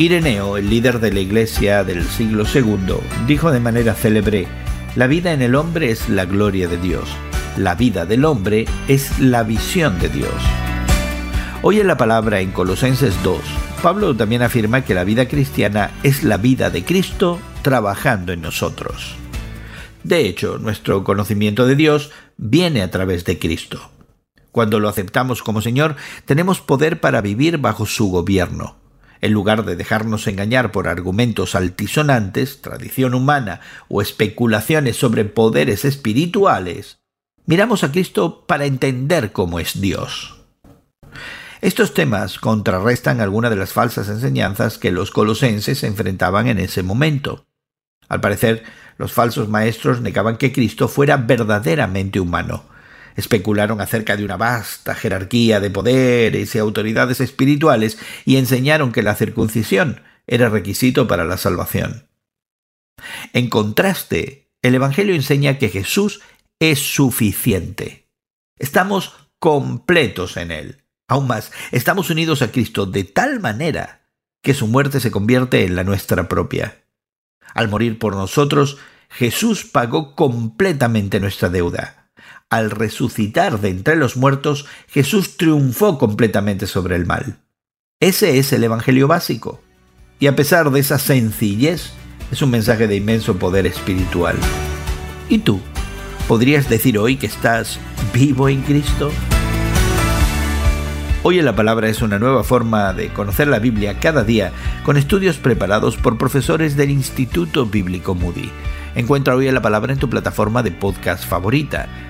Ireneo, el líder de la iglesia del siglo II, dijo de manera célebre, la vida en el hombre es la gloria de Dios, la vida del hombre es la visión de Dios. Hoy en la palabra en Colosenses 2, Pablo también afirma que la vida cristiana es la vida de Cristo trabajando en nosotros. De hecho, nuestro conocimiento de Dios viene a través de Cristo. Cuando lo aceptamos como Señor, tenemos poder para vivir bajo su gobierno. En lugar de dejarnos engañar por argumentos altisonantes, tradición humana o especulaciones sobre poderes espirituales, miramos a Cristo para entender cómo es Dios. Estos temas contrarrestan algunas de las falsas enseñanzas que los colosenses enfrentaban en ese momento. Al parecer, los falsos maestros negaban que Cristo fuera verdaderamente humano, especularon acerca de una vasta jerarquía de poderes y autoridades espirituales y enseñaron que la circuncisión era requisito para la salvación. En contraste, el Evangelio enseña que Jesús es suficiente. Estamos completos en Él. Aún más, estamos unidos a Cristo de tal manera que su muerte se convierte en la nuestra propia. Al morir por nosotros, Jesús pagó completamente nuestra deuda al resucitar de entre los muertos, Jesús triunfó completamente sobre el mal. Ese es el Evangelio básico. Y a pesar de esa sencillez, es un mensaje de inmenso poder espiritual. ¿Y tú? ¿Podrías decir hoy que estás vivo en Cristo? Hoy en la Palabra es una nueva forma de conocer la Biblia cada día con estudios preparados por profesores del Instituto Bíblico Moody. Encuentra Hoy en la Palabra en tu plataforma de podcast favorita